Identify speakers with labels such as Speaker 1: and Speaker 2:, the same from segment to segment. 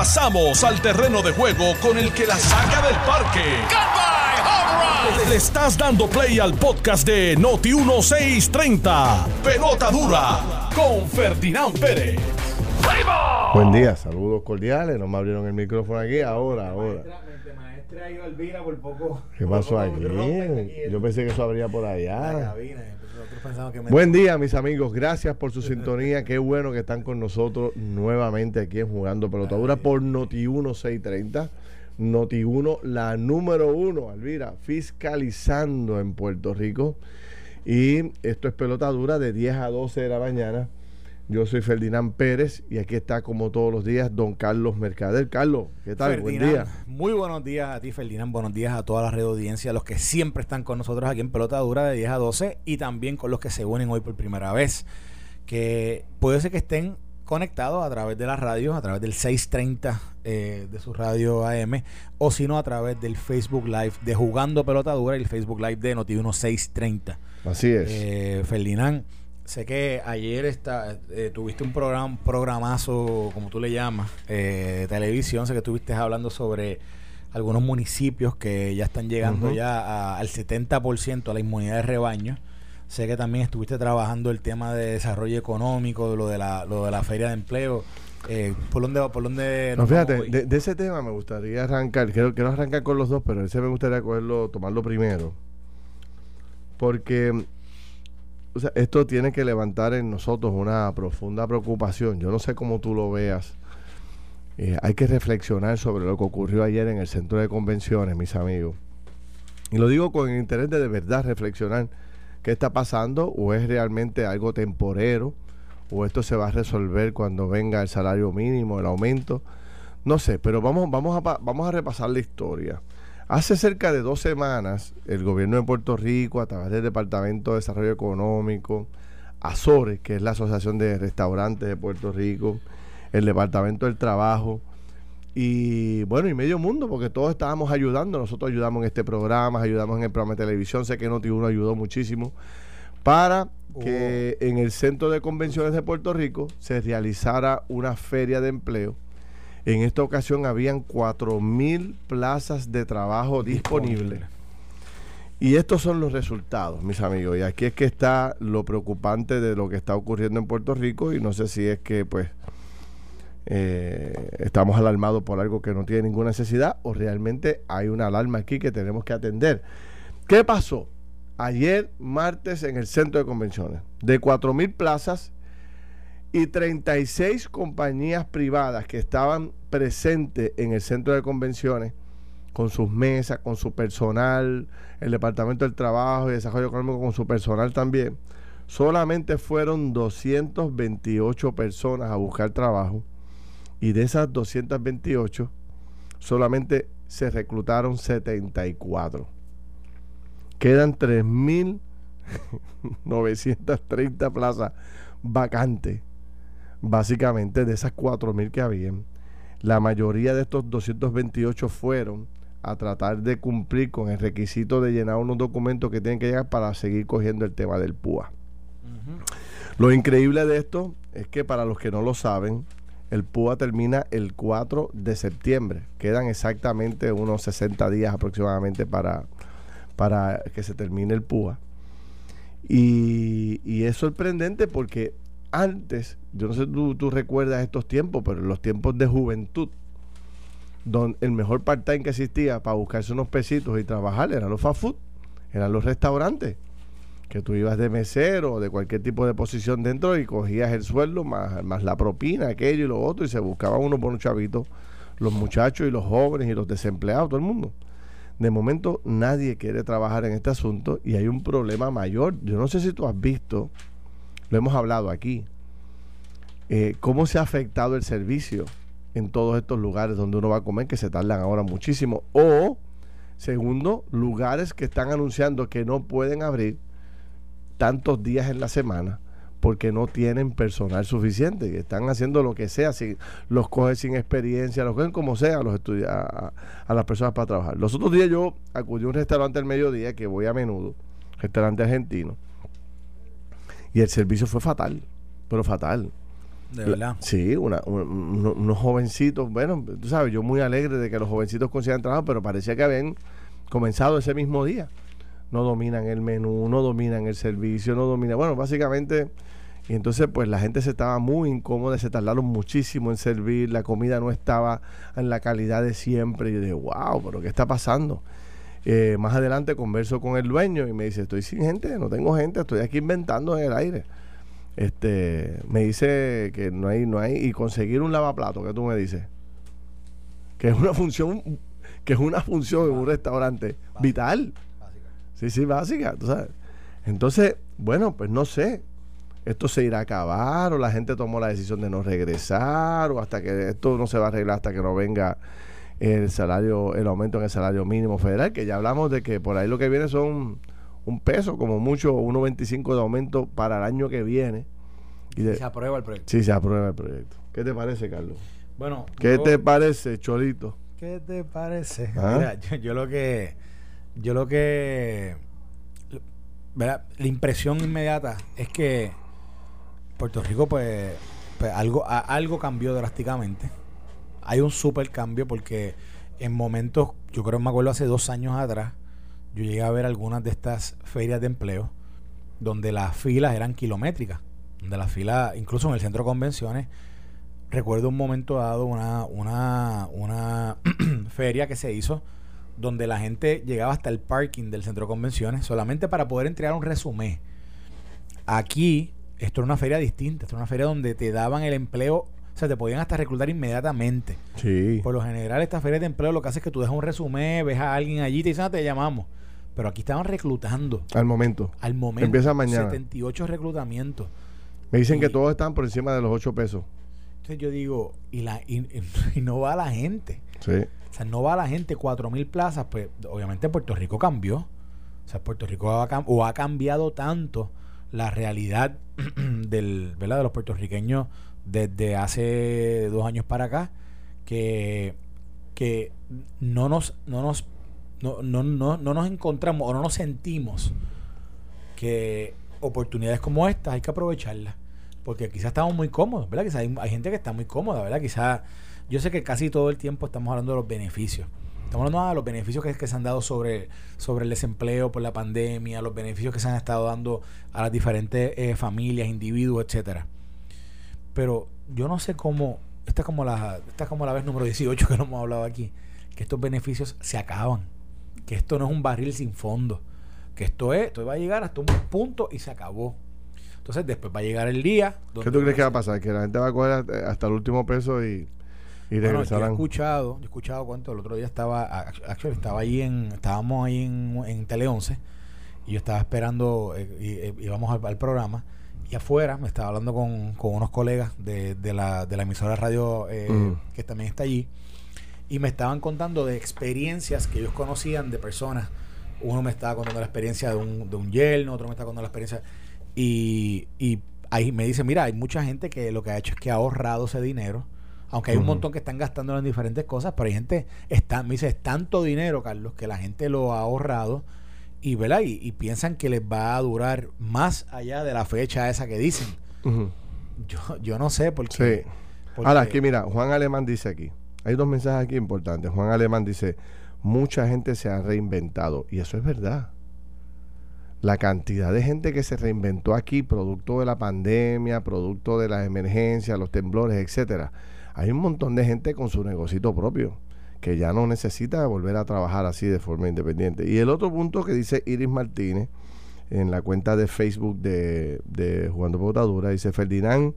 Speaker 1: Pasamos al terreno de juego con el que la saca del parque. Le estás dando play al podcast de Noti 1630. Pelota dura con Ferdinand Pérez.
Speaker 2: Buen día, saludos cordiales. No me abrieron el micrófono aquí. Ahora, ahora. ¿Qué pasó aquí? Yo pensé que eso abría por allá. Buen día, mis amigos. Gracias por su sintonía. Qué bueno que están con nosotros nuevamente aquí en Jugando Pelotadura por Noti 1630. Noti 1, la número uno, Alvira, fiscalizando en Puerto Rico. Y esto es Pelotadura de 10 a 12 de la mañana yo soy Ferdinand Pérez y aquí está como todos los días don Carlos Mercader. Carlos, ¿qué tal?
Speaker 3: Buen día. Muy buenos días a ti, Ferdinand. Buenos días a toda la red audiencia, los que siempre están con nosotros aquí en Pelota Dura de 10 a 12 y también con los que se unen hoy por primera vez. Que puede ser que estén conectados a través de la radio, a través del 630 eh, de su radio AM, o si no, a través del Facebook Live de Jugando Pelota Dura y el Facebook Live de Noti 630.
Speaker 2: Así es.
Speaker 3: Eh, Ferdinand. Sé que ayer está, eh, tuviste un programa, programazo, como tú le llamas, eh, de televisión. Sé que estuviste hablando sobre algunos municipios que ya están llegando ya al 70% a la inmunidad de rebaño. Sé que también estuviste trabajando el tema de desarrollo económico, lo de la, lo de la feria de empleo. Eh, ¿Por dónde por dónde
Speaker 2: no, fíjate, de, ese tema me gustaría arrancar. Quiero, quiero arrancar con los dos, pero ese me gustaría cogerlo, tomarlo primero. Porque o sea, esto tiene que levantar en nosotros una profunda preocupación. Yo no sé cómo tú lo veas. Eh, hay que reflexionar sobre lo que ocurrió ayer en el centro de convenciones, mis amigos. Y lo digo con el interés de de verdad reflexionar qué está pasando o es realmente algo temporero o esto se va a resolver cuando venga el salario mínimo, el aumento. No sé, pero vamos, vamos, a, vamos a repasar la historia. Hace cerca de dos semanas, el gobierno de Puerto Rico, a través del Departamento de Desarrollo Económico, Azores, que es la Asociación de Restaurantes de Puerto Rico, el Departamento del Trabajo, y bueno, y medio mundo, porque todos estábamos ayudando. Nosotros ayudamos en este programa, ayudamos en el programa de televisión. Sé que Noti1 ayudó muchísimo para que en el Centro de Convenciones de Puerto Rico se realizara una feria de empleo en esta ocasión habían 4.000 plazas de trabajo disponibles. Y estos son los resultados, mis amigos. Y aquí es que está lo preocupante de lo que está ocurriendo en Puerto Rico. Y no sé si es que, pues, eh, estamos alarmados por algo que no tiene ninguna necesidad o realmente hay una alarma aquí que tenemos que atender. ¿Qué pasó? Ayer, martes, en el centro de convenciones, de 4.000 plazas, y 36 compañías privadas que estaban presentes en el centro de convenciones con sus mesas, con su personal, el Departamento del Trabajo y Desarrollo Económico con su personal también, solamente fueron 228 personas a buscar trabajo y de esas 228 solamente se reclutaron 74. Quedan 3.930 plazas vacantes básicamente de esas 4.000 que habían, la mayoría de estos 228 fueron a tratar de cumplir con el requisito de llenar unos documentos que tienen que llegar para seguir cogiendo el tema del PUA. Lo increíble de esto es que para los que no lo saben, el PUA termina el 4 de septiembre. Quedan exactamente unos 60 días aproximadamente para, para que se termine el PUA. Y, y es sorprendente porque antes, yo no sé tú, tú, recuerdas estos tiempos, pero los tiempos de juventud, donde el mejor part-time que existía para buscarse unos pesitos y trabajar eran los fast food, eran los restaurantes, que tú ibas de mesero o de cualquier tipo de posición dentro y cogías el sueldo más, más la propina, aquello y lo otro, y se buscaban unos buenos chavitos, los muchachos y los jóvenes y los desempleados, todo el mundo. De momento nadie quiere trabajar en este asunto y hay un problema mayor. Yo no sé si tú has visto lo hemos hablado aquí, eh, cómo se ha afectado el servicio en todos estos lugares donde uno va a comer, que se tardan ahora muchísimo. O, segundo, lugares que están anunciando que no pueden abrir tantos días en la semana porque no tienen personal suficiente y están haciendo lo que sea, si los cogen sin experiencia, los cogen como sea los a, a, las personas para trabajar. Los otros días yo acudí a un restaurante al mediodía que voy a menudo, restaurante argentino, y el servicio fue fatal, pero fatal.
Speaker 3: de verdad.
Speaker 2: Sí, unos jovencitos, bueno, tú sabes, yo muy alegre de que los jovencitos consigan trabajo, pero parecía que habían comenzado ese mismo día. No dominan el menú, no dominan el servicio, no dominan, bueno, básicamente, y entonces pues la gente se estaba muy incómoda, se tardaron muchísimo en servir, la comida no estaba en la calidad de siempre, y yo dije, wow, pero ¿qué está pasando? Eh, más adelante converso con el dueño y me dice, estoy sin gente, no tengo gente, estoy aquí inventando en el aire. Este, me dice que no hay, no hay, y conseguir un lavaplato, que tú me dices, que es una función, que es una función en un restaurante vital. Sí, sí, básica, tú sabes. Entonces, bueno, pues no sé. Esto se irá a acabar, o la gente tomó la decisión de no regresar, o hasta que esto no se va a arreglar hasta que no venga el salario, el aumento en el salario mínimo federal, que ya hablamos de que por ahí lo que viene son un peso, como mucho, 1.25 de aumento para el año que viene.
Speaker 3: Y se aprueba el proyecto.
Speaker 2: Sí, se aprueba el proyecto. ¿Qué te parece, Carlos?
Speaker 3: Bueno,
Speaker 2: ¿qué te parece, Cholito?
Speaker 3: ¿Qué te parece? ¿Ah? Mira, yo, lo que, yo lo que, ¿verdad? la impresión inmediata es que Puerto Rico, pues, pues algo, algo cambió drásticamente hay un super cambio porque en momentos, yo creo que me acuerdo hace dos años atrás, yo llegué a ver algunas de estas ferias de empleo donde las filas eran kilométricas, donde las filas, incluso en el centro de convenciones, recuerdo un momento dado una, una, una feria que se hizo donde la gente llegaba hasta el parking del centro de convenciones solamente para poder entregar un resumen. Aquí, esto era una feria distinta, esto era una feria donde te daban el empleo sea, te podían hasta reclutar inmediatamente.
Speaker 2: Sí.
Speaker 3: Por lo general, estas ferias de empleo lo que hace es que tú dejas un resumen, ves a alguien allí y te dicen, ah, te llamamos. Pero aquí estaban reclutando.
Speaker 2: Al momento.
Speaker 3: Al momento.
Speaker 2: Empieza mañana.
Speaker 3: 78 reclutamientos.
Speaker 2: Me dicen que todos están por encima de los 8 pesos.
Speaker 3: Entonces yo digo, y, la, y, no va la gente.
Speaker 2: Sí.
Speaker 3: O sea, no va la gente, 4 mil plazas, pues obviamente Puerto Rico cambió. O sea, Puerto Rico ha, o ha cambiado tanto la realidad del, ¿verdad? de los puertorriqueños desde hace dos años para acá que, que no nos, no nos no, no, no, no nos encontramos o no nos sentimos que oportunidades como estas hay que aprovecharlas. Porque quizás estamos muy cómodos, ¿verdad? Quizás hay, hay, gente que está muy cómoda, ¿verdad? Quizás, yo sé que casi todo el tiempo estamos hablando de los beneficios. Estamos hablando de los beneficios que, que, se han dado sobre, sobre el desempleo por la pandemia, los beneficios que se han estado dando a las diferentes eh, familias, individuos, etcétera. Pero yo no sé cómo, esta es como la, esta como la vez número 18 que no hemos hablado aquí, que estos beneficios se acaban, que esto no es un barril sin fondo, que esto es, esto va a llegar hasta un punto y se acabó. Entonces después va a llegar el día.
Speaker 2: ¿Qué tú crees que va a pasar? Que la gente va a coger hasta el último peso y, y
Speaker 3: bueno, yo he escuchado, yo he escuchado cuánto, el otro día estaba, actually, estaba ahí en, estábamos ahí en, en Tele 11 y yo estaba esperando, eh, y, íbamos al programa y afuera me estaba hablando con, unos colegas de, la, de la emisora de radio eh, mm. que también está allí y me estaban contando de experiencias que ellos conocían de personas. Uno me estaba contando la experiencia de un, de un yerno, otro me estaba contando la experiencia. Y, y ahí me dice, mira, hay mucha gente que lo que ha hecho es que ha ahorrado ese dinero. Aunque hay un montón que están gastando en diferentes cosas, pero hay gente, está, me dice, es tanto dinero, Carlos, que la gente lo ha ahorrado y, ¿verdad? Y, piensan que les va a durar más allá de la fecha esa que dicen. yo, yo no sé por qué.
Speaker 2: Ahora, aquí mira, Juan Alemán dice aquí, hay dos mensajes aquí importantes. Juan Alemán dice, mucha gente se ha reinventado y eso es verdad. La cantidad de gente que se reinventó aquí, producto de la pandemia, producto de las emergencias, los temblores, etcétera. Hay un montón de gente con su negocito propio que ya no necesita volver a trabajar así de forma independiente. Y el otro punto que dice Iris Martínez en la cuenta de Facebook de, de Jugando Botadura, dice Ferdinand,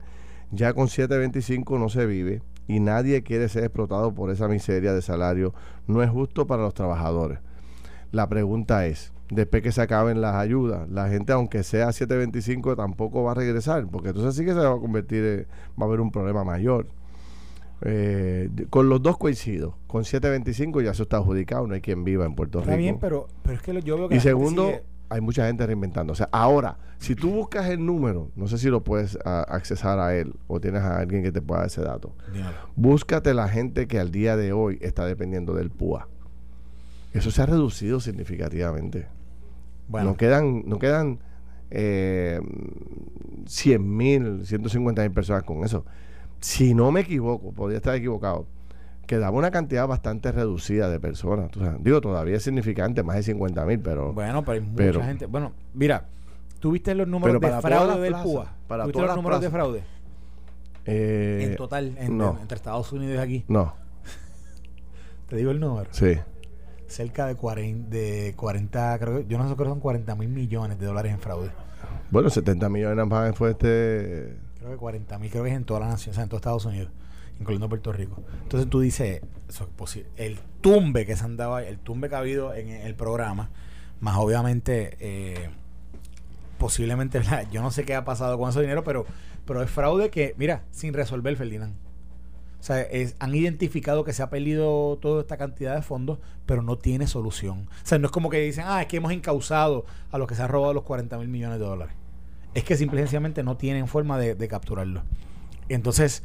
Speaker 2: ya con 7.25 no se vive y nadie quiere ser explotado por esa miseria de salario. No es justo para los trabajadores. La pregunta es, después que se acaben las ayudas, la gente aunque sea 7.25 tampoco va a regresar, porque entonces sí que se va a convertir, va a haber un problema mayor. Eh, con los dos coincido. Con 725 ya se está adjudicado, no hay quien viva en Puerto Rico. Está
Speaker 3: bien, pero, pero es que yo veo que.
Speaker 2: Y segundo, hay mucha gente reinventando. O sea, ahora, si tú buscas el número, no sé si lo puedes accesar a él o tienes a alguien que te pueda dar ese dato. Búscate la gente que al día de hoy está dependiendo del PUA. Eso se ha reducido significativamente. Bueno. No quedan, no quedan eh, 100 mil, 150 mil personas con eso si no me equivoco, podría estar equivocado, quedaba una cantidad bastante reducida de personas. digo, todavía es significante, más de 50 mil, pero...
Speaker 3: Bueno, pero hay mucha gente. Bueno, mira, ¿tuviste los números de fraude del PUA?
Speaker 2: Para
Speaker 3: ¿Tuviste los números de fraude?
Speaker 2: Eh,
Speaker 3: en total, entre Estados Unidos y aquí.
Speaker 2: No.
Speaker 3: ¿Te digo el número?
Speaker 2: Sí.
Speaker 3: Cerca de 40, de 40 creo yo no sé, creo que son 40 mil millones de dólares en fraude.
Speaker 2: Bueno, 70 millones más fue este...
Speaker 3: Creo que 40 mil, creo que es en toda la nación, o sea, en todo Estados Unidos, incluyendo Puerto Rico. Entonces tú dices, eso es. El tumbe que se han dado, el tumbe que ha habido en el programa, más obviamente, eh, posiblemente, yo no sé qué ha pasado con ese dinero, pero, pero es fraude que, mira, sin resolver, Ferdinand. O sea, han identificado que se ha perdido toda esta cantidad de fondos, pero no tiene solución. O sea, no es como que dicen, ah, es que hemos encausado a los que se han robado los 40 mil millones de dólares. Es que simplemente no tienen forma de, capturarlo. Entonces,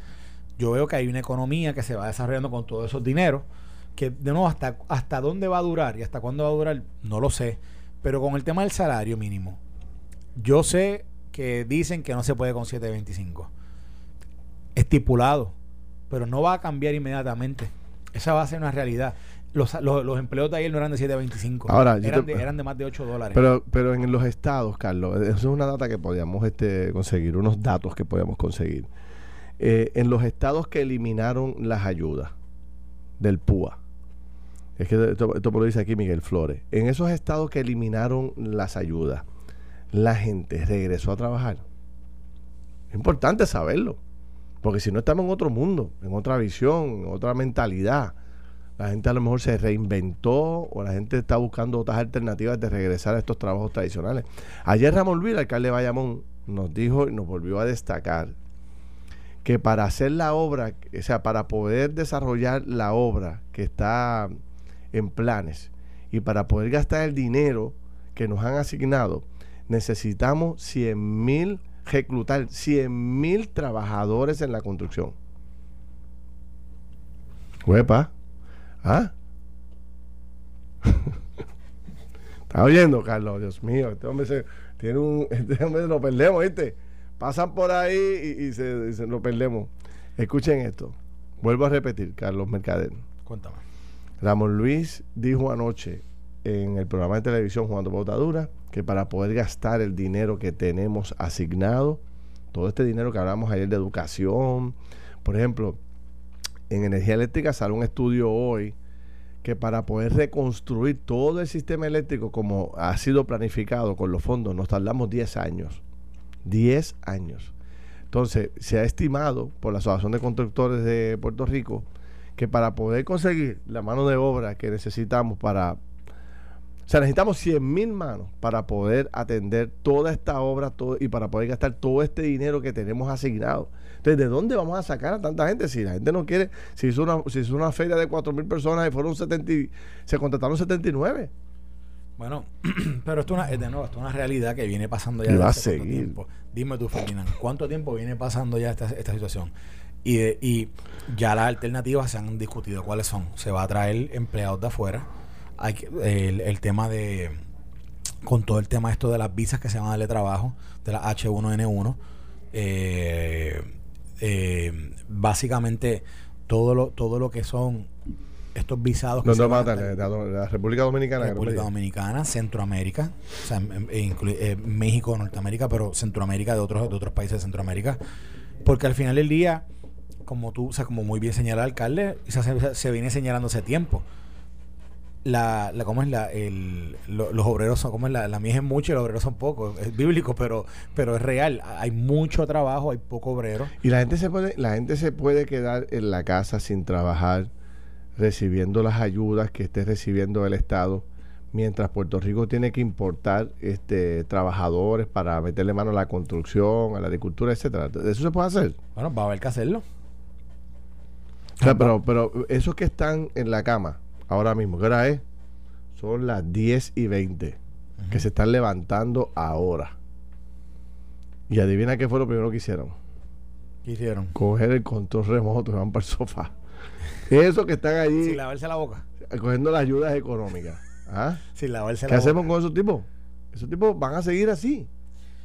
Speaker 3: yo veo que hay una economía que se va desarrollando con todos esos dineros, que de nuevo, hasta, hasta dónde va a durar y hasta cuándo va a durar, no lo sé. Pero con el tema del salario mínimo, yo sé que dicen que no se puede con 725. Estipulado pero no va a cambiar inmediatamente. Esa va a ser una realidad. Los, los, empleos de ayer no eran de 7.25.
Speaker 2: Ahora,
Speaker 3: eran, de, eran de más de 8 dólares.
Speaker 2: Pero, pero en los estados, Carlos, eso es una data que podíamos este, conseguir, unos datos que podíamos conseguir. Eh, en los estados que eliminaron las ayudas del PUA, es que esto, esto lo dice aquí Miguel Flores, en esos estados que eliminaron las ayudas, la gente regresó a trabajar. Es importante saberlo. Porque si no estamos en otro mundo, en otra visión, en otra mentalidad. La gente a lo mejor se reinventó o la gente está buscando otras alternativas de regresar a estos trabajos tradicionales. Ayer Ramón Luis, alcalde de Bayamón, nos dijo y nos volvió a destacar que para hacer la obra, o sea, para poder desarrollar la obra que está en planes y para poder gastar el dinero que nos han asignado, necesitamos 100 mil reclutar 100 mil trabajadores en la construcción. Huepa. ¿Ah? ¿Estás oyendo, Carlos? Dios mío, este hombre se tiene un. Este hombre lo perdemos, ¿viste? Pasan por ahí y, se, lo perdemos. Escuchen esto. Vuelvo a repetir, Carlos Mercader.
Speaker 3: Cuéntame.
Speaker 2: Ramón Luis dijo anoche en el programa de televisión Jugando Botadura que para poder gastar el dinero que tenemos asignado, todo este dinero que hablamos ayer de educación, por ejemplo, en energía eléctrica sale un estudio hoy que para poder reconstruir todo el sistema eléctrico como ha sido planificado con los fondos, nos tardamos 10 años. 10 años. Entonces, se ha estimado por la Asociación de Constructores de Puerto Rico que para poder conseguir la mano de obra que necesitamos para o sea, necesitamos 100 mil manos para poder atender toda esta obra todo, y para poder gastar todo este dinero que tenemos asignado. Entonces, ¿de dónde vamos a sacar a tanta gente? Si la gente no quiere, si hizo una, si hizo una feria de 4 mil personas y fueron 70, se contrataron 79.
Speaker 3: Bueno, pero esto es una, de nuevo, esto es una realidad que viene pasando ya.
Speaker 2: Y va a seguir.
Speaker 3: Tiempo. Dime tú, Ferdinand, ¿cuánto tiempo viene pasando ya esta, esta situación? Y, y ya las alternativas se han discutido. ¿Cuáles son? Se va a traer empleados de afuera hay el, el, tema de con todo el tema esto de las visas que se van a darle trabajo de la H1N1 eh, eh, básicamente todo lo todo lo que son estos visados
Speaker 2: que se van a la, República Dominicana
Speaker 3: República Dominicana Centroamérica o sea, eh, México Norteamérica pero Centroamérica de otros de otros países de Centroamérica porque al final del día como tú o sea como muy bien señala el alcalde se, se viene señalando hace tiempo la, la cómo es la el, los obreros son como es la, la mía es mucho y los obreros son pocos es bíblico pero pero es real. Hay mucho trabajo hay poco obrero.
Speaker 2: Y la gente se puede la gente se puede quedar en la casa sin trabajar recibiendo las ayudas que esté recibiendo el estado mientras Puerto Rico tiene que importar este trabajadores para meterle mano a la construcción a la agricultura etcétera. Eso se puede hacer
Speaker 3: bueno va a haber que hacerlo.
Speaker 2: Pero pero esos que están en la cama ahora mismo. ¿Qué hora es? Son las 10 y 20 que se están levantando ahora. Y adivina qué fue lo primero que hicieron.
Speaker 3: ¿Qué hicieron?
Speaker 2: Coger el control remoto y van para el sofá. Eso que están allí.
Speaker 3: Sin lavarse la boca.
Speaker 2: Cogiendo las ayudas económicas. ¿Ah?
Speaker 3: Sin lavarse
Speaker 2: ¿Qué hacemos con esos tipos? Esos tipos van a seguir así.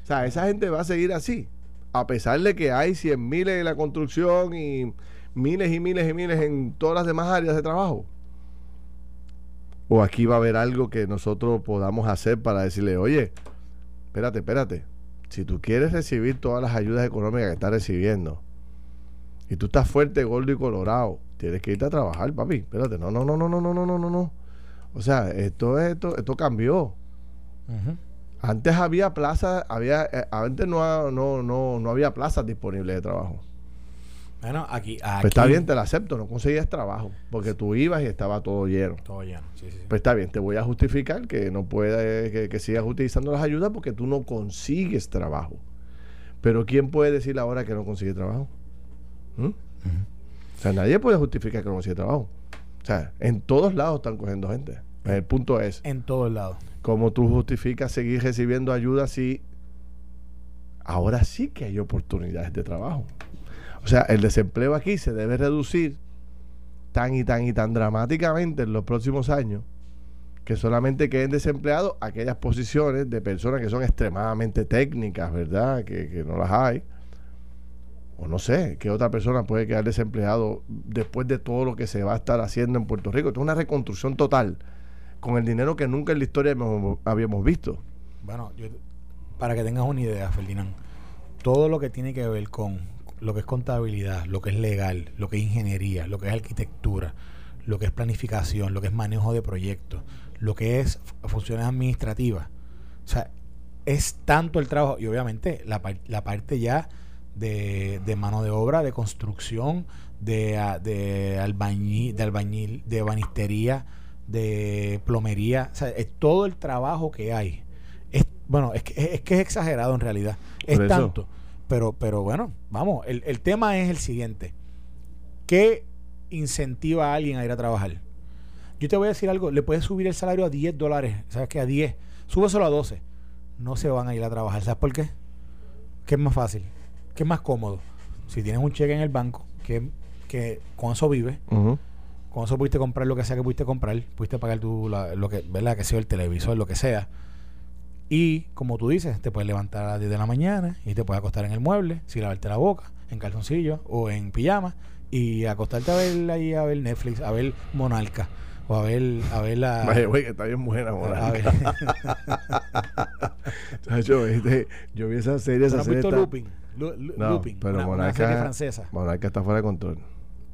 Speaker 2: O sea, esa gente va a seguir así. a pesar de que hay cien miles en la construcción y miles y miles y miles en todas las demás áreas de trabajo? ¿O aquí va a haber algo que nosotros podamos hacer para decirle, oye, espérate, espérate, si tú quieres recibir todas las ayudas económicas que estás recibiendo y tú estás fuerte, gordo y colorado, tienes que irte a trabajar, papi. Espérate, no, no, no, no, no, no, no, no, no. O sea, esto, esto, esto cambió. Antes había plazas, había, eh, antes no, no, no, no había plazas disponibles de trabajo.
Speaker 3: Bueno, aquí,
Speaker 2: Pues está bien, te lo acepto, no conseguías trabajo, porque tú ibas y estaba todo lleno.
Speaker 3: Todo lleno, sí, sí.
Speaker 2: Pues está bien, te voy a justificar que no puedes, que, que, sigas utilizando las ayudas porque tú no consigues trabajo. Pero ¿quién puede decir ahora que no consigue trabajo? ¿Mm? O sea, nadie puede justificar que no consigue trabajo. O sea, en todos lados están cogiendo gente. El punto es...
Speaker 3: En todos lados.
Speaker 2: ¿Cómo tú justificas seguir recibiendo ayuda si ahora sí que hay oportunidades de trabajo? O sea, el desempleo aquí se debe reducir tan y tan y tan dramáticamente en los próximos años que solamente queden desempleados aquellas posiciones de personas que son extremadamente técnicas, ¿verdad? Que, que no las hay. O no sé, ¿qué otra persona puede quedar desempleado después de todo lo que se va a estar haciendo en Puerto Rico? Esto es una reconstrucción total con el dinero que nunca en la historia habíamos visto.
Speaker 3: Bueno, yo, para que tengas una idea, Ferdinand, todo lo que tiene que ver con lo que es contabilidad, lo que es legal, lo que es ingeniería, lo que es arquitectura, lo que es planificación, lo que es manejo de proyectos, lo que es funciones administrativas. O sea, es tanto el trabajo y obviamente la, la parte ya de, de, mano de obra, de construcción, de, de albañil, de albañil, de banistería, de plomería, o sea, es todo el trabajo que hay. Es, bueno, es que es, que es exagerado en realidad. Es tanto. Pero, pero bueno, vamos, el, el tema es el siguiente. ¿Qué incentiva a alguien a ir a trabajar? Yo te voy a decir algo, le puedes subir el salario a 10 dólares, ¿sabes qué? A 10, súbeselo a 12. No se van a ir a trabajar, ¿sabes por qué? ¿Qué es más fácil? ¿Qué es más cómodo? Si tienes un cheque en el banco, que, que con eso vives, con eso pudiste comprar lo que sea que pudiste comprar, pudiste pagar tu, la, lo que, ¿verdad? Que sea el televisor, lo que sea y como tú dices, te puedes levantar a las 10 de la mañana y te puedes acostar en el mueble, sin lavarte la boca, en calzoncillo o en pijama, y acostarte a ver ahí a ver Netflix, a ver Monarca. O a ver, a ver la.
Speaker 2: Güey, que está bien buena, Monarca. yo, yo vi esa serie. Esa
Speaker 3: ¿No has visto Looping?
Speaker 2: no, Looping. Pero una, Monarca, una serie francesa. Monarca está fuera de control.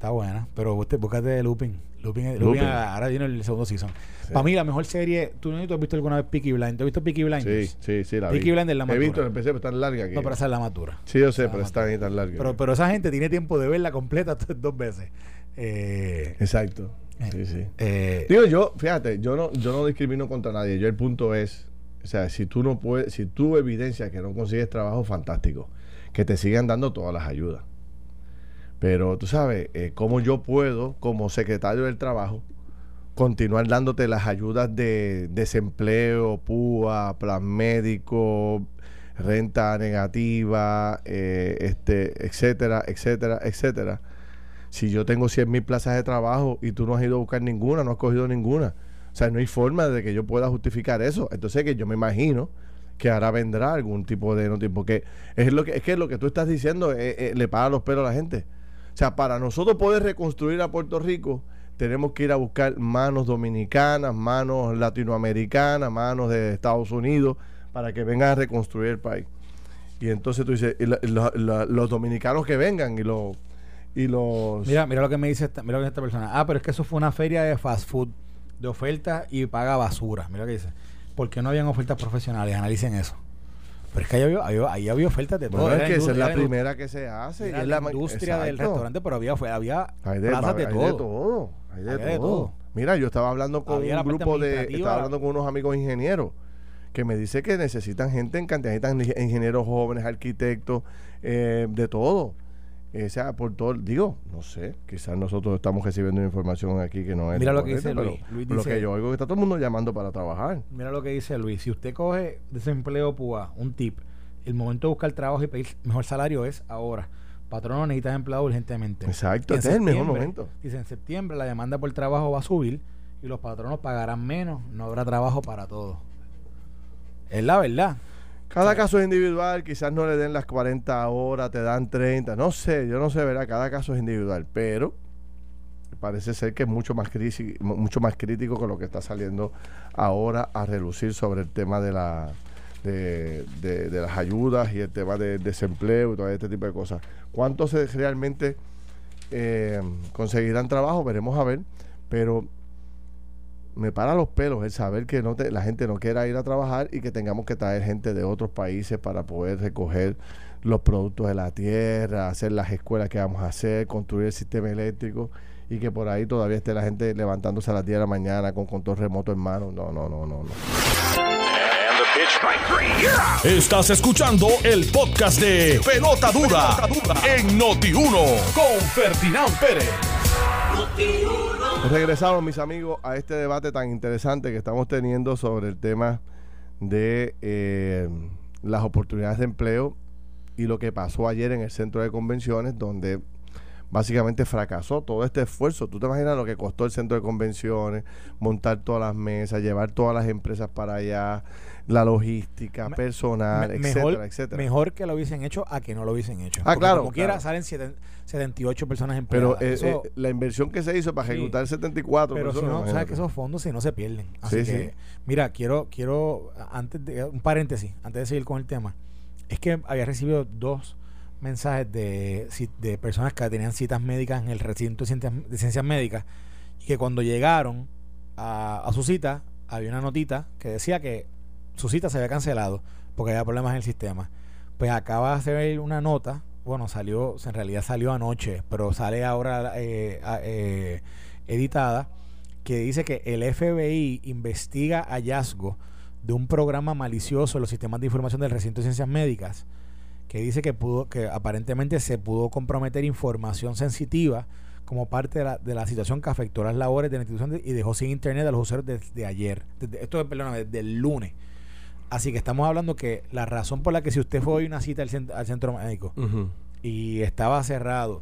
Speaker 3: Está buena, pero usted búscate de Looping. Looping, Looping. ahora viene el segundo season. Para mí, la mejor serie. ¿Tú no has visto alguna vez Peaky Blind? ¿Tú has visto Peaky Blind?
Speaker 2: Sí, sí, sí, la
Speaker 3: Peaky vi. Blind es la
Speaker 2: matura. He visto, empecé, pero tan larga que.
Speaker 3: No, pero esa es la matura.
Speaker 2: Sí, yo sé, pero está ahí tan larga.
Speaker 3: Pero, pero esa gente tiene tiempo de verla completa dos veces. Eh,
Speaker 2: Exacto. Eh, sí, sí. Eh, Digo, yo, fíjate, yo no, yo no discrimino contra nadie. Yo el punto es. O sea, si tú no puedes, si tú evidencias que no consigues trabajo, fantástico. Que te sigan dando todas las ayudas. Pero tú sabes, eh, cómo yo puedo, como secretario del trabajo, continuar dándote las ayudas de desempleo, PUA, plan médico, renta negativa, eh, este, etcétera, etcétera, etcétera. Si yo tengo 100 mil plazas de trabajo y tú no has ido a buscar ninguna, no has cogido ninguna. O sea, no hay forma de que yo pueda justificar eso. Entonces que yo me imagino que ahora vendrá algún tipo de noticia. Porque es lo que, es que lo que tú estás diciendo eh, eh, le paga los pelos a la gente. O sea, para nosotros poder reconstruir a Puerto Rico, tenemos que ir a buscar manos dominicanas, manos latinoamericanas, manos de Estados Unidos, para que vengan a reconstruir el país. Y entonces tú dices, los dominicanos que vengan y los... Y los
Speaker 3: mira, mira lo que me dice esta, mira lo que esta persona. Ah, pero es que eso fue una feria de fast food, de ofertas y paga basura. Mira lo que dice. ¿Por qué no habían ofertas profesionales? Analicen eso. Pero es que ahí había, había, había ofertas de todo.
Speaker 2: es que esa es la primera que se hace.
Speaker 3: y es la, industria del restaurante, pero había, había
Speaker 2: hay de, plazas de, todo. Hay de todo. Mira, yo estaba hablando con un grupo de. Estaba hablando con unos amigos ingenieros que me dice que necesitan gente en cantidad, necesitan ingenieros jóvenes, arquitectos, eh, de todo. O sea, por todo, digo, no sé, quizás nosotros estamos recibiendo información aquí que no es.
Speaker 3: Mira lo que dice Luis.
Speaker 2: lo que yo oigo que está todo el mundo llamando para trabajar.
Speaker 3: Mira lo que dice Luis. Si usted coge desempleo PUA, un tip, el momento de buscar trabajo y pedir mejor salario es ahora. Patrono necesita empleado urgentemente.
Speaker 2: Exacto, este es el mejor momento.
Speaker 3: Dice, en septiembre la demanda por trabajo va a subir y los patronos pagarán menos, no habrá trabajo para todos. Es la verdad.
Speaker 2: Cada caso es individual, quizás no le den las 40 horas, te dan 30, no sé, yo no sé, ¿verdad? Cada caso es individual, pero parece ser que es mucho más, mucho más crítico con lo que está saliendo ahora a relucir sobre el tema de, la, de, las ayudas y el tema del desempleo y todo este tipo de cosas. ¿Cuántos realmente eh, conseguirán trabajo? Veremos a ver, pero me para los pelos el saber que no la gente no quiera ir a trabajar y que tengamos que traer gente de otros países para poder recoger los productos de la tierra, hacer las escuelas que vamos a hacer, construir el sistema eléctrico y que por ahí todavía esté la gente levantándose a las 10 de la mañana con control remoto en mano. No, no, no, no, no.
Speaker 1: Estás escuchando el podcast de Pelota Dura, en Noti1 con Ferdinand Pérez.
Speaker 2: Regresamos, mis amigos, a este debate tan interesante que estamos teniendo sobre el tema de eh, las oportunidades de empleo y lo que pasó ayer en el centro de convenciones, donde básicamente fracasó todo este esfuerzo. Tú te imaginas lo que costó el centro de convenciones, montar todas las mesas, llevar todas las empresas para allá, la logística, personal, etcétera, etcétera.
Speaker 3: Mejor que lo hubiesen hecho a que no lo hubiesen hecho.
Speaker 2: Ah, claro.
Speaker 3: Como quiera, salen 78 personas empleadas.
Speaker 2: Pero eh, eh, la inversión que se hizo para ejecutar 74
Speaker 3: Pero si no, sabes que esos fondos si no se pierden. Así que, mira, quiero, quiero, antes de, un paréntesis, antes de seguir con el tema, es que había recibido dos mensajes de, de personas que tenían citas médicas en el recinto de ciencias, médicas y que cuando llegaron a, su cita había una notita que decía que su cita se había cancelado porque había problemas en el sistema. Pues acaba de hacer una nota, bueno, salió, en realidad salió anoche, pero sale ahora eh, eh, editada, que dice que el FBI investiga hallazgo de un programa malicioso en los sistemas de información del recinto de ciencias médicas que dice que pudo, que aparentemente se pudo comprometer información sensitiva como parte de la, de la situación que afectó las labores de la institución y dejó sin internet a los usuarios desde ayer. esto es, perdón, desde el lunes. Así que estamos hablando que la razón por la que si usted fue hoy una cita al, centro, médico y estaba cerrado,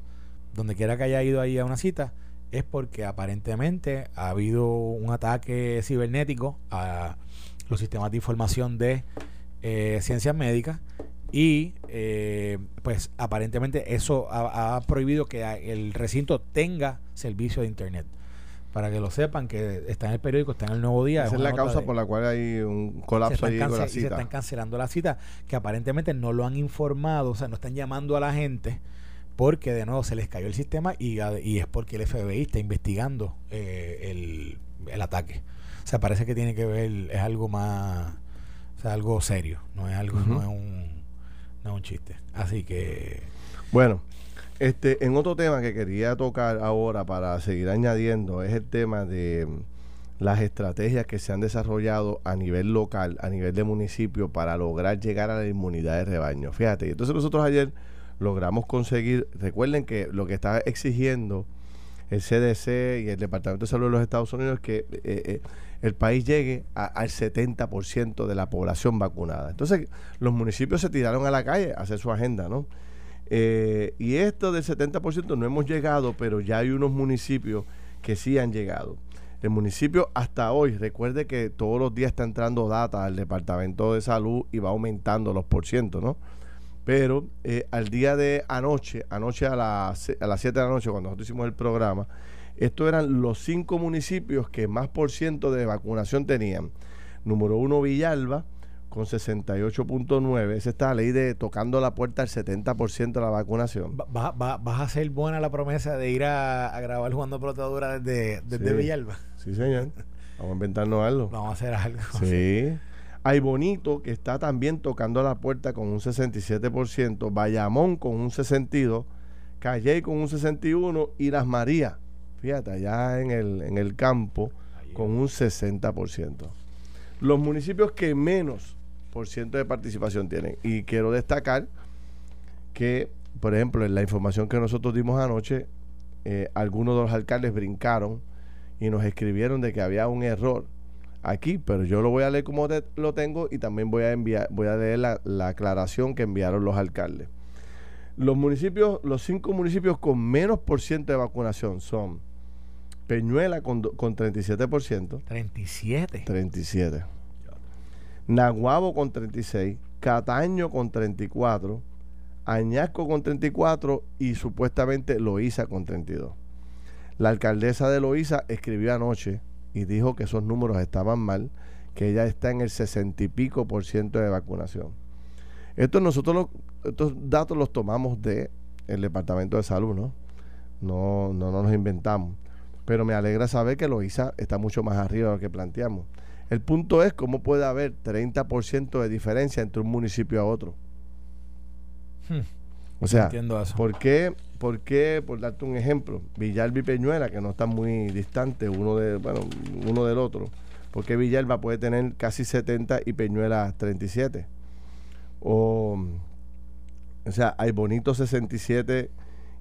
Speaker 3: donde quiera que haya ido ahí a una cita, es porque aparentemente ha habido un ataque cibernético a los sistemas de información de eh, ciencias médicas y eh, pues aparentemente eso ha, prohibido que el recinto tenga servicio de internet. Para que lo sepan, que está en el periódico, está en el nuevo día.
Speaker 2: Esa es la causa por la cual hay un colapso
Speaker 3: ahí con la cita. Y se están cancelando la cita, que aparentemente no lo han informado, o sea, no están llamando a la gente porque de nuevo se les cayó el sistema y, y es porque el FBI está investigando eh, el, el ataque. O sea, parece que tiene que ver, es algo más, o sea, algo serio, no es algo, no es un no es un chiste. Así que.
Speaker 2: Bueno, este, en otro tema que quería tocar ahora para seguir añadiendo es el tema de mm, las estrategias que se han desarrollado a nivel local, a nivel de municipio, para lograr llegar a la inmunidad de rebaño. Fíjate, entonces nosotros ayer logramos conseguir, recuerden que lo que está exigiendo el CDC y el Departamento de Salud de los Estados Unidos es que eh, eh, el país llegue al 70% de la población vacunada. Entonces, los municipios se tiraron a la calle a hacer su agenda, ¿no? Eh, y esto del 70% no hemos llegado, pero ya hay unos municipios que sí han llegado. El municipio hasta hoy, recuerde que todos los días está entrando data al Departamento de Salud y va aumentando los por ciento, ¿no? Pero eh, al día de anoche, anoche a las, a las 7 de la noche, cuando nosotros hicimos el programa, estos eran los cinco municipios que más por ciento de vacunación tenían. Número uno, Villalba, con 68.9. Esa está la ley de tocando la puerta al 70% de la vacunación.
Speaker 3: Va, ¿Vas a ser buena la promesa de ir a, grabar jugando pelotadura desde, desde Villalba?
Speaker 2: Sí, señor. Vamos a inventarnos algo.
Speaker 3: Vamos a hacer algo.
Speaker 2: Sí. Hay Bonito, que está también tocando la puerta con un 67%. Bayamón con un 62%. Calle con un 61%. Y Las Marías fíjate, allá en el, en el campo, con un 60%. Los municipios que menos de participación tienen, y quiero destacar que, por ejemplo, en la información que nosotros dimos anoche, eh, algunos de los alcaldes brincaron y nos escribieron de que había un error aquí, pero yo lo voy a leer como lo tengo y también voy a enviar, voy a leer la, la aclaración que enviaron los alcaldes. Los municipios, los cinco municipios con menos por ciento de vacunación son Peñuela con, con 37%.
Speaker 3: 37.
Speaker 2: 37. Naguabo con 36. Cataño con 34, Añasco con 34 y supuestamente Loíza con 32. La alcaldesa de Loíza escribió anoche y dijo que esos números estaban mal, que ella está en el 60 y pico por ciento de vacunación. Esto nosotros estos datos los tomamos de el Departamento de Salud, ¿no? No, no, no nos inventamos. Pero me alegra saber que Loíza está mucho más arriba de lo que planteamos. El punto es cómo puede haber 30% de diferencia entre un municipio a otro. Hmm. O sea, ¿por qué, ¿por qué, por darte un ejemplo, Villalba y Peñuela, que no están muy distantes uno, de, bueno, uno del otro, ¿por qué Villalba puede tener casi 70 y Peñuela 37? O, o sea, hay Bonito 67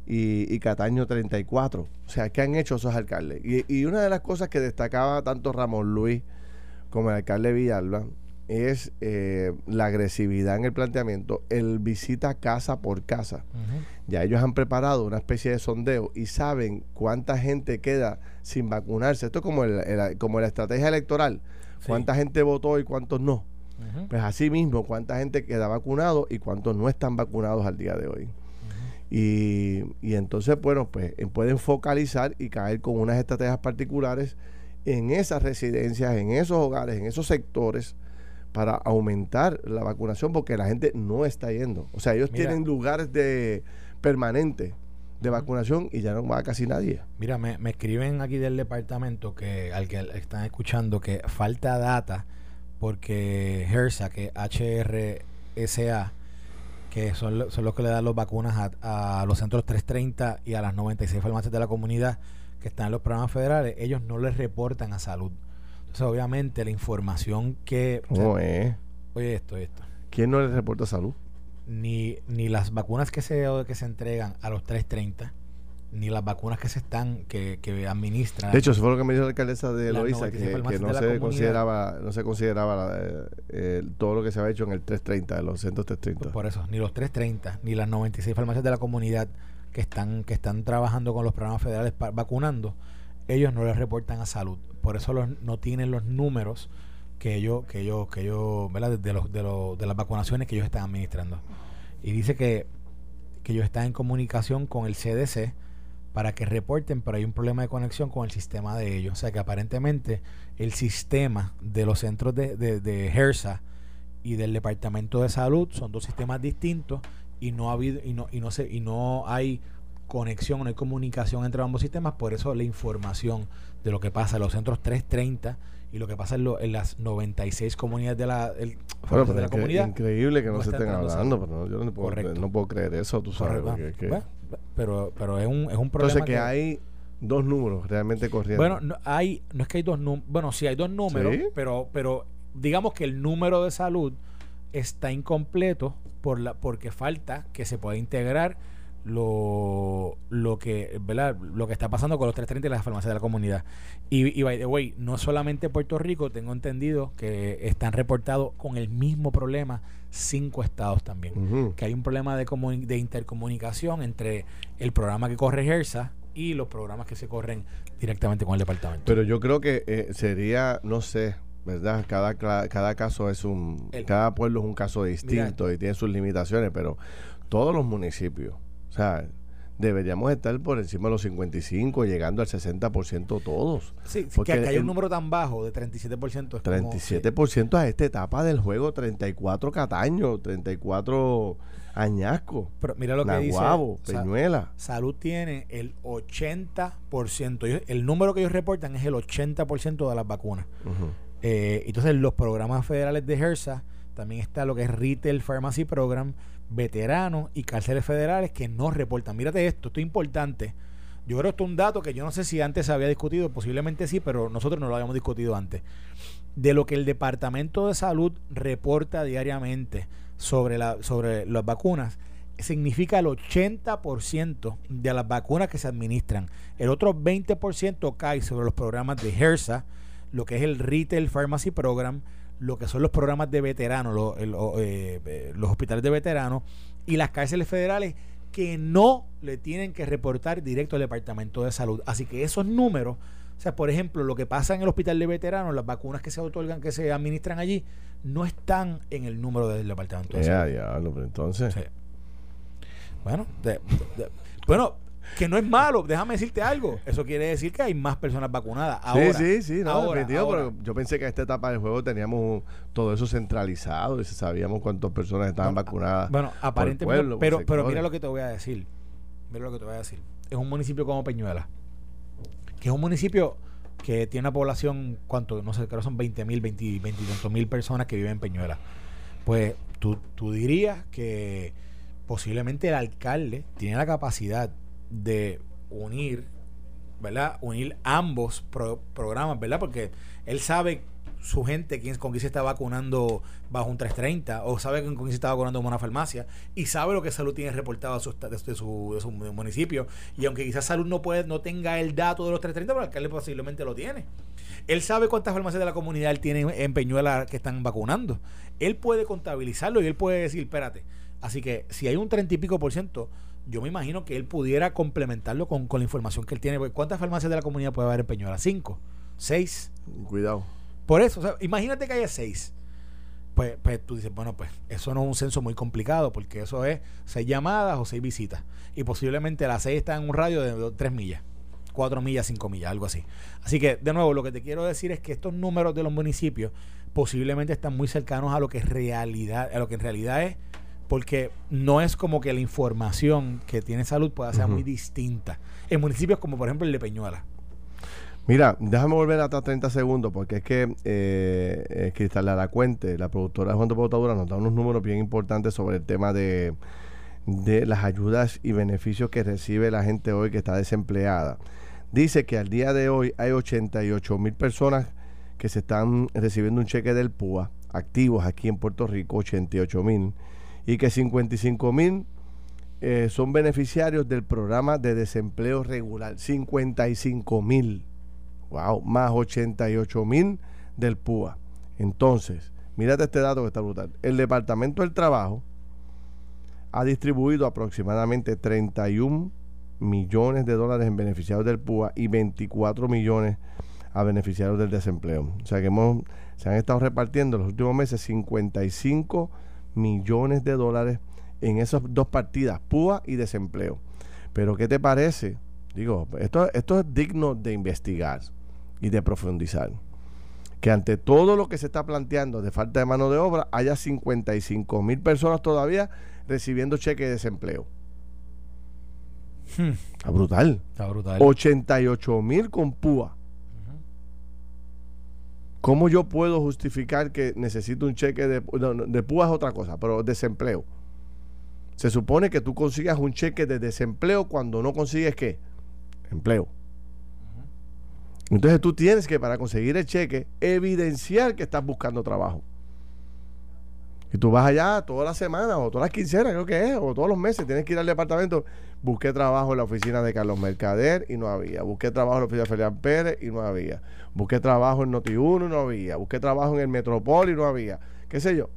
Speaker 2: y, y, Cataño 34. O sea, ¿qué han hecho esos alcaldes? Y, y una de las cosas que destacaba tanto Ramón Luis como el alcalde Villalba es eh, la agresividad en el planteamiento, el visita casa por casa. Ya ellos han preparado una especie de sondeo y saben cuánta gente queda sin vacunarse. Esto es como, el, como la estrategia electoral. Cuánta gente votó y cuántos no. Pues así mismo, cuánta gente queda vacunado y cuántos no están vacunados al día de hoy. y, y entonces, bueno, pues eh, pueden focalizar y caer con unas estrategias particulares en esas residencias, en esos hogares, en esos sectores para aumentar la vacunación porque la gente no está yendo. O sea, ellos tienen lugares de permanente de vacunación y ya no va casi nadie.
Speaker 3: Mira, me, escriben aquí del departamento que al que están escuchando que falta data porque HERSA, que HRSA, que son, son los que le dan las vacunas a, a los centros 330 y a las 96 farmacias de la comunidad que están en los programas federales, ellos no les reportan a salud. Entonces, obviamente, la información que...
Speaker 2: ¿Cómo es?
Speaker 3: Oye, esto, esto.
Speaker 2: ¿Quién no les reporta salud?
Speaker 3: Ni, ni las vacunas que se, que se entregan a los 330, ni las vacunas que se están, que, que administran.
Speaker 2: De hecho, eso fue lo que me dijo la alcaldesa de Loíza, que, no, se consideraba, no se consideraba eh, todo lo que se había hecho en el 330, de los centros 330.
Speaker 3: Pues por eso, ni los 330, ni las 96 farmacias de la comunidad que están, que están trabajando con los programas federales vacunando, ellos no les reportan a salud. Por eso no tienen los números que ellos, que ellos, que ellos, ¿verdad? De, los, de, los, de las vacunaciones que ellos están administrando. Y dice que, que ellos están en comunicación con el CDC para que reporten, pero hay un problema de conexión con el sistema de ellos. O sea que aparentemente el sistema de los centros de, de, de HERSA y del Departamento de Salud son dos sistemas distintos y no ha habido y no y no se y no hay conexión, no hay comunicación entre ambos sistemas, por eso la información de lo que pasa en los centros 330 y lo que pasa en, en las 96 comunidades de la, el,
Speaker 2: de la comunidad. Increíble que no, se estén hablando, pero yo no puedo, no puedo, creer eso, tú sabes.
Speaker 3: pero, pero es un, es un problema.
Speaker 2: Entonces que, hay dos números realmente corriendo.
Speaker 3: Bueno, no, hay, no es que hay dos números, bueno, sí hay dos números, pero, pero digamos que el número de salud está incompleto por la, porque falta que se pueda integrar lo, lo que ¿verdad? lo que está pasando con los 330 y las farmacias de la comunidad. Y, y by the way, no solamente Puerto Rico, tengo entendido que están reportados con el mismo problema cinco estados también. Que hay un problema de, de intercomunicación entre el programa que corre GERSA y los programas que se corren directamente con el departamento.
Speaker 2: Pero yo creo que eh, sería, no sé, ¿verdad? Cada, cada caso es un, cada pueblo es un caso distinto y tiene sus limitaciones, pero todos los municipios, o sea, deberíamos estar por encima de los 55, llegando al 60% todos.
Speaker 3: Sí, porque que, hay un número tan bajo de 37%. Es
Speaker 2: 37% a esta etapa del juego, 34 Cataño, 34 Añasco,
Speaker 3: Pero mira lo que
Speaker 2: dice. Peñuela.
Speaker 3: Salud tiene el 80%. el número que ellos reportan es el 80% de las vacunas. Eh, entonces, los programas federales de HERSA también está lo que es Retail Pharmacy Program, veteranos y cárceles federales que no reportan. Mírate esto, esto es importante. Yo creo que esto es un dato que yo no sé si antes se había discutido, posiblemente sí, pero nosotros no lo habíamos discutido antes. De lo que el Departamento de Salud reporta diariamente sobre, la, sobre las vacunas, significa el 80% de las vacunas que se administran. El otro 20% cae sobre los programas de HERSA, lo que es el Retail Pharmacy Program, lo que son los programas de veteranos, eh, eh, los hospitales de veteranos y las cárceles federales que no le tienen que reportar directo al Departamento de Salud. Así que esos números, o sea, por ejemplo, lo que pasa en el hospital de veteranos, las vacunas que se otorgan, que se administran allí, no están en el número del Departamento de
Speaker 2: Salud. Ya, ya, entonces.
Speaker 3: Bueno, bueno, que no es malo, déjame decirte algo. Eso quiere decir que hay más personas vacunadas. Ahora,
Speaker 2: sí, sí, sí, no, pero yo pensé que a esta etapa del juego teníamos todo eso centralizado y sabíamos cuántas personas estaban vacunadas.
Speaker 3: Bueno, aparentemente, pero, pero mira lo que te voy a decir. Mira lo que te voy a decir. Es un municipio como Peñuela, que es un municipio que tiene una población, ¿cuánto? No sé, creo que son 20 mil, 20, mil personas que viven en Peñuela. Pues tú, tú dirías que posiblemente el alcalde tiene la capacidad de unir, ¿verdad? Unir ambos programas, ¿verdad? Porque él sabe su gente con quién se está vacunando bajo un 330 o sabe con quién se está vacunando en una farmacia y sabe lo que salud tiene reportado de su, de su, su municipio y aunque quizás salud no puede no tenga el dato de los 330 pero el alcalde posiblemente lo tiene él sabe cuántas farmacias de la comunidad él tiene en Peñuela que están vacunando él puede contabilizarlo y él puede decir espérate así que si hay un 30 y pico por ciento yo me imagino que él pudiera complementarlo con, la información que él tiene. ¿Cuántas farmacias de la comunidad puede haber en Peñuela? ¿Cinco? ¿Seis?
Speaker 2: Cuidado.
Speaker 3: Por eso, o sea, imagínate que haya seis. Pues, pues tú dices, bueno, pues eso no es un censo muy complicado porque eso es seis llamadas o seis visitas. Y posiblemente las seis están en un radio de tres millas, cuatro millas, cinco millas, algo así. Así que, de nuevo, lo que te quiero decir es que estos números de los municipios posiblemente están muy cercanos a lo que es realidad, a lo que en realidad es porque no es como que la información que tiene salud pueda ser muy distinta en municipios como por ejemplo el de Peñuela.
Speaker 2: Mira, déjame volver hasta 30 segundos porque es que eh, eh, Cristal Laracuente, la productora de Juan de Potadura, nos da unos números bien importantes sobre el tema de, de las ayudas y beneficios que recibe la gente hoy que está desempleada. Dice que al día de hoy hay 88 mil personas que se están recibiendo un cheque del PUA, activos aquí en Puerto Rico, 88 mil y que 55 mil eh, son beneficiarios del programa de desempleo regular. 55 mil. Wow, más 88 mil del PUA. Entonces, mírate este dato que está brutal. El Departamento del Trabajo ha distribuido aproximadamente 31 millones de dólares en beneficiarios del PUA y 24 millones a beneficiarios del desempleo. O sea que hemos, se han estado repartiendo en los últimos meses 55 millones de dólares en esas dos partidas, PUA y desempleo. Pero ¿qué te parece? Digo, esto, esto es digno de investigar y de profundizar. Que ante todo lo que se está planteando de falta de mano de obra, haya 55 mil personas todavía recibiendo cheque de desempleo. Hmm. Está brutal.
Speaker 3: Está brutal.
Speaker 2: 88 mil con PUA. ¿Cómo yo puedo justificar que necesito un cheque de, de púa es otra cosa, pero desempleo? Se supone que tú consigas un cheque de desempleo cuando no consigues qué? Empleo. Entonces tú tienes que para conseguir el cheque evidenciar que estás buscando trabajo. Y tú vas allá todas las semanas o todas las quincenas, creo que es, o todos los meses, tienes que ir al departamento. Busqué trabajo en la oficina de Carlos Mercader y no había. Busqué trabajo en la oficina de Felipe Pérez y no había. Busqué trabajo en Noti1 y no había. Busqué trabajo en el Metropol y no había. ¿Qué sé yo?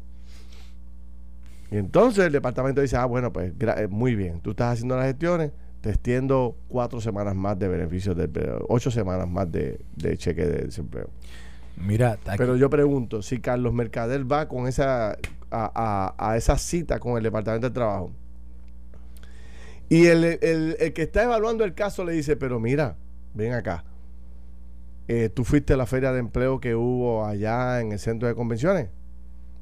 Speaker 2: Y entonces el departamento dice, ah, bueno, pues eh, muy bien, tú estás haciendo las gestiones, te extiendo cuatro semanas más de beneficios, de, ocho semanas más de, de cheque de desempleo.
Speaker 3: Mira,
Speaker 2: pero yo pregunto, si Carlos Mercader va con esa a, esa cita con el Departamento de Trabajo y el, que está evaluando el caso le dice, pero mira, ven acá, eh, tú fuiste a la feria de empleo que hubo allá en el centro de convenciones.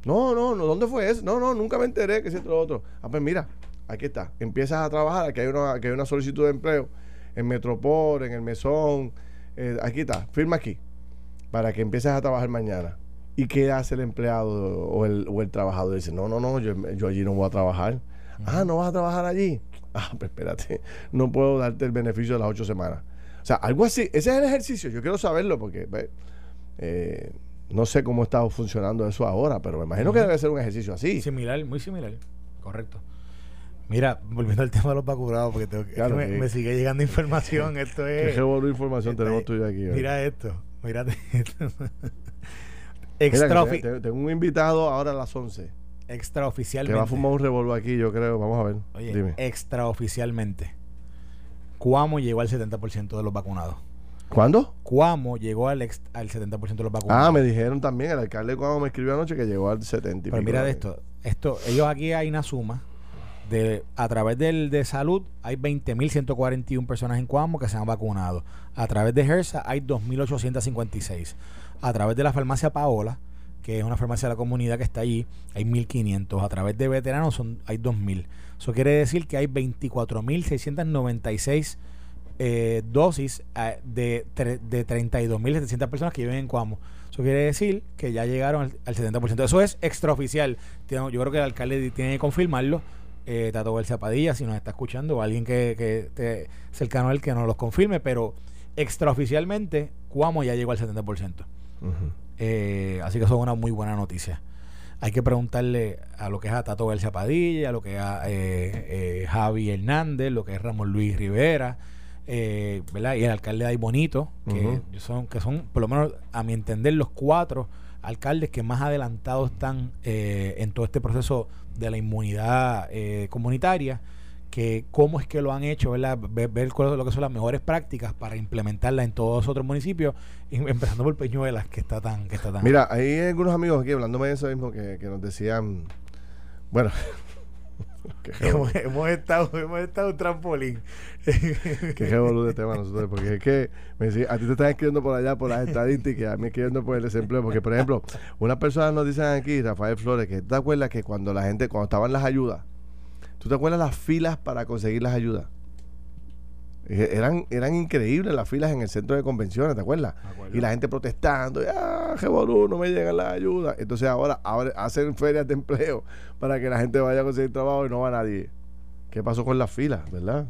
Speaker 2: No, no, no, ¿dónde fue eso? No, no, nunca me enteré que es lo otro. Ah, pues mira, aquí está. Empiezas a trabajar, aquí hay una, hay una solicitud de empleo en Metropol, en el Mesón. Eh, aquí está, firma aquí para que empieces a trabajar mañana. ¿Y qué hace el empleado o el, o el trabajador? Dice, no, no, no, yo, yo allí no voy a trabajar. Ah, ¿no vas a trabajar allí? Ah, pues espérate, no puedo darte el beneficio de las ocho semanas. O sea, algo así. Ese es el ejercicio. Yo quiero saberlo porque eh, no sé cómo está funcionando eso ahora, pero me imagino que debe ser un ejercicio así.
Speaker 3: Similar, muy similar. Correcto. Mira, volviendo al tema de los vacunados, porque me, sigue llegando información. Esto es.
Speaker 2: ¿Qué información tenemos tú aquí?
Speaker 3: Mira esto. Mírate
Speaker 2: esto. Tengo un invitado ahora a las 11.
Speaker 3: extraoficialmente.
Speaker 2: Que va a fumar un revolvo aquí, yo creo. Vamos a ver.
Speaker 3: Oye,
Speaker 2: Dime.
Speaker 3: extraoficialmente. Cuamo llegó al 70% de los vacunados.
Speaker 2: ¿Cuándo?
Speaker 3: Cuamo llegó al, ex- al 70% de los vacunados.
Speaker 2: Ah, me dijeron también, el alcalde cuando me escribió anoche que llegó al 70 y
Speaker 3: Pero
Speaker 2: pico
Speaker 3: mira de
Speaker 2: de-
Speaker 3: esto, esto, ellos aquí hay una suma de a través del de salud hay 20.141 personas en Cuamo que se han vacunado. A través de HERSA hay 2.856. A través de la farmacia Paola, que es una farmacia de la comunidad que está allí, hay 1.500. A través de veteranos son hay 2.000. Eso quiere decir que hay 24.696 eh, dosis eh, de, de 32.700 personas que viven en Cuamo. Eso quiere decir que ya llegaron al, al 70%. Eso es extraoficial. Yo creo que el alcalde tiene que confirmarlo. Eh, Tato García Padilla, si nos está escuchando, o alguien que, que cercano a él que nos los confirme, pero extraoficialmente, Cuamo ya llegó al 70%. Eh, así que eso es una muy buena noticia. Hay que preguntarle a lo que es a Tato García Padilla, a lo que es a eh, eh, Javi Hernández, lo que es Ramón Luis Rivera, eh, ¿verdad? Y el alcalde de Ay Bonito, que son, que son, por lo menos a mi entender, los cuatro alcaldes que más adelantados están eh, en todo este proceso de la inmunidad eh, comunitaria, que cómo es que lo han hecho, ¿verdad? Ver, ver cuáles lo que son las mejores prácticas para implementarla en todos los otros municipios, empezando por Peñuelas, que está tan, que está tan
Speaker 2: Mira, hay algunos amigos aquí hablándome de eso mismo que, que nos decían, bueno,
Speaker 3: hemos, hemos estado, hemos estado un trampolín.
Speaker 2: que revolú de tema nosotros, porque es que me decía, a ti te están escribiendo por allá por las estadísticas, a mí escribiendo por el desempleo, porque por ejemplo, unas personas nos dicen aquí, Rafael Flores, que ¿tú te acuerdas que cuando la gente, cuando estaban las ayudas, ¿tú te acuerdas las filas para conseguir las ayudas? Eh, Eran, eran increíbles las filas en el centro de convenciones, ¿te acuerdas? Y la gente protestando, ah, revolú, no me llegan las ayudas. Entonces ahora, ahora hacen ferias de empleo para que la gente vaya a conseguir trabajo y no va nadie. ¿Qué pasó con las filas, verdad?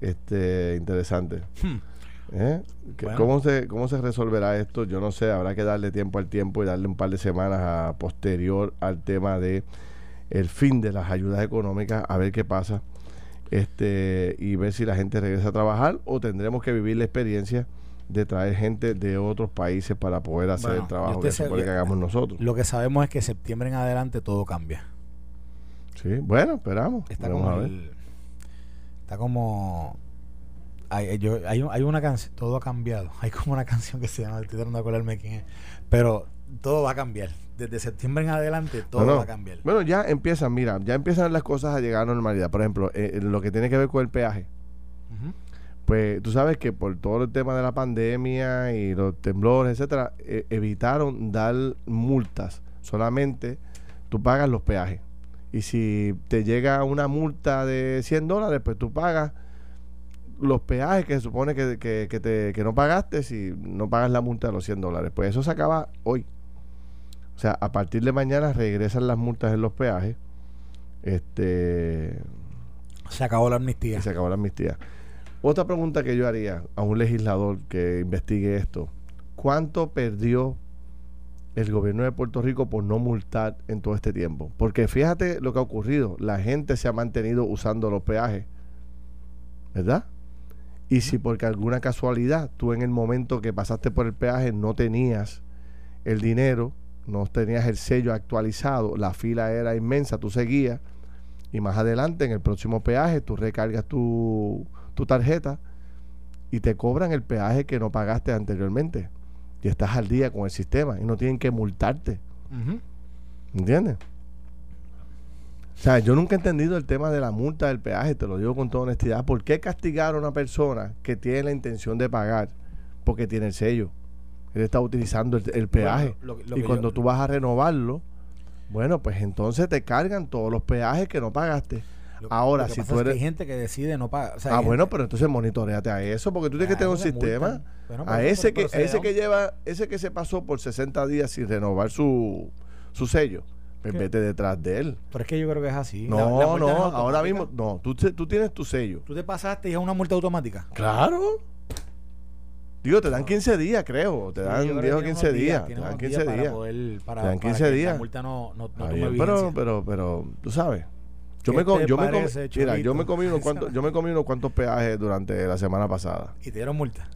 Speaker 2: Este, interesante.
Speaker 3: Hmm.
Speaker 2: ¿Eh? ¿Qué-
Speaker 3: Bueno.
Speaker 2: ¿Cómo, se, ¿Cómo se resolverá esto? Yo no sé, habrá que darle tiempo al tiempo y darle un par de semanas a posterior al tema de el fin de las ayudas económicas, a ver qué pasa. Este, y ver si la gente regresa a trabajar o tendremos que vivir la experiencia de traer gente de otros países para poder hacer
Speaker 3: Bueno,
Speaker 2: el trabajo que se que hagamos nosotros.
Speaker 3: Lo que sabemos es que septiembre en adelante todo cambia.
Speaker 2: Sí, bueno, esperamos.
Speaker 3: Está como
Speaker 2: a ver.
Speaker 3: el- está como hay, yo- hay, hay una canción, todo ha cambiado. Hay como una canción que se llama, estoy tratando de acordarme quién es, pero todo va a cambiar. Desde septiembre en adelante todo
Speaker 2: No, no.
Speaker 3: va a cambiar.
Speaker 2: Bueno, ya empiezan, mira, ya empiezan las cosas a llegar a normalidad. Por ejemplo, eh, en lo que tiene que ver con el peaje. Pues tú sabes que por todo el tema de la pandemia y los temblores, etcétera, eh, evitaron dar multas. Solamente tú pagas los peajes. Y si te llega una multa de 100 dólares, pues tú pagas los peajes que se supone que, que, que te, que no pagaste si no pagas la multa de los 100 dólares. Pues eso se acaba hoy. O sea, a partir de mañana regresan las multas en los peajes. Este
Speaker 3: Se acabó la amnistía.
Speaker 2: se acabó la amnistía. Otra pregunta que yo haría a un legislador que investigue esto. ¿Cuánto perdió el gobierno de Puerto Rico por no multar en todo este tiempo? Porque fíjate lo que ha ocurrido. La gente se ha mantenido usando los peajes. ¿Verdad? Y si porque alguna casualidad tú en el momento que pasaste por el peaje no tenías el dinero, no tenías el sello actualizado, la fila era inmensa, tú seguías y más adelante en el próximo peaje tú recargas tu, tu tarjeta y te cobran el peaje que no pagaste anteriormente. Y estás al día con el sistema y no tienen que multarte.
Speaker 3: Ujú.
Speaker 2: ¿Entiendes? O sea, yo nunca he entendido el tema de la multa del peaje, te lo digo con toda honestidad. ¿Por qué castigar a una persona que tiene la intención de pagar porque tiene el sello? Él está utilizando el, el peaje.
Speaker 3: Bueno, lo- lo
Speaker 2: y cuando
Speaker 3: yo-
Speaker 2: tú vas a renovarlo, bueno, pues entonces te cargan todos los peajes que no pagaste.
Speaker 3: Lo-
Speaker 2: Ahora,
Speaker 3: lo que
Speaker 2: si
Speaker 3: pasa
Speaker 2: tú
Speaker 3: es que
Speaker 2: eres...
Speaker 3: hay gente que decide no pagar. O sea,
Speaker 2: ah, bueno, pero entonces monitoreate a eso, porque tú tienes que tener un sistema.
Speaker 3: Bueno,
Speaker 2: a ese
Speaker 3: pero-
Speaker 2: que,
Speaker 3: pero
Speaker 2: ese que lleva, ese que se pasó por 60 días sin renovar su, su sello, pues vete detrás de él.
Speaker 3: Pero es que yo creo que es así.
Speaker 2: No,
Speaker 3: La- la multa
Speaker 2: no, ahora mismo, no, tú, tú tienes tu sello.
Speaker 3: Tú te pasaste y es una multa automática.
Speaker 2: Claro. Digo, te dan 15 días, creo. Te
Speaker 3: Sí,
Speaker 2: dan 10 o
Speaker 3: que tiene
Speaker 2: 15
Speaker 3: unos
Speaker 2: días. Te dan
Speaker 3: unos
Speaker 2: 15
Speaker 3: para
Speaker 2: días.
Speaker 3: poder- para-
Speaker 2: Te dan
Speaker 3: para
Speaker 2: 15
Speaker 3: que
Speaker 2: días.
Speaker 3: La multa no, no, no vigencia.
Speaker 2: pero, pero, pero, tú sabes. Yo
Speaker 3: ¿Qué
Speaker 2: me, com- me mira, yo me comí unos cuantos, yo me comí unos cuantos peajes durante la semana pasada.
Speaker 3: Y te dieron multa.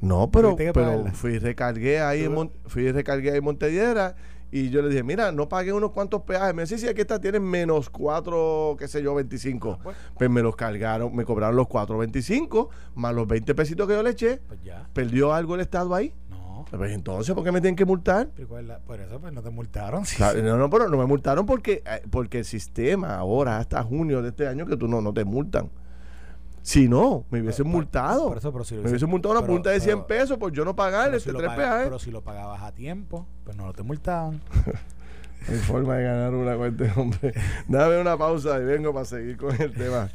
Speaker 2: No, pero, pero
Speaker 3: pagarla.
Speaker 2: fui recargué ahí en fui recargué ahí en Montellera Y yo le dije, mira, no pagué unos cuantos peajes. Me dice, sí, sí, aquí está, tienes menos 4, qué sé yo, 25.
Speaker 3: pues.
Speaker 2: Pues me los cargaron, me cobraron los 4.25 más los 20 pesitos que yo le eché.
Speaker 3: Pues ya.
Speaker 2: ¿Perdió algo el Estado ahí?
Speaker 3: No.
Speaker 2: Pues entonces, ¿por qué me tienen que multar?
Speaker 3: Pero ¿cuál es la- Por eso pues no te multaron. Sí,
Speaker 2: Claro,
Speaker 3: sí.
Speaker 2: No, no, pero no me multaron porque, eh, porque el sistema ahora, hasta junio de este año, que tú no, no te multan. Si no, me hubiesen multado.
Speaker 3: por eso, pero si lo
Speaker 2: me hubiesen multado una
Speaker 3: pero-
Speaker 2: punta de 100
Speaker 3: pero-
Speaker 2: pesos por yo no
Speaker 3: si,
Speaker 2: este
Speaker 3: lo
Speaker 2: tres
Speaker 3: paga-
Speaker 2: peajes.
Speaker 3: pero si lo pagabas a tiempo, pues no te multaban.
Speaker 2: Hay forma de ganar una cuenta, hombre. Dame una pausa y vengo para seguir con el tema.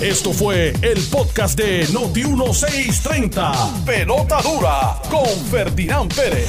Speaker 1: Esto fue el podcast de Noti1630. Pelota dura con Ferdinand Pérez.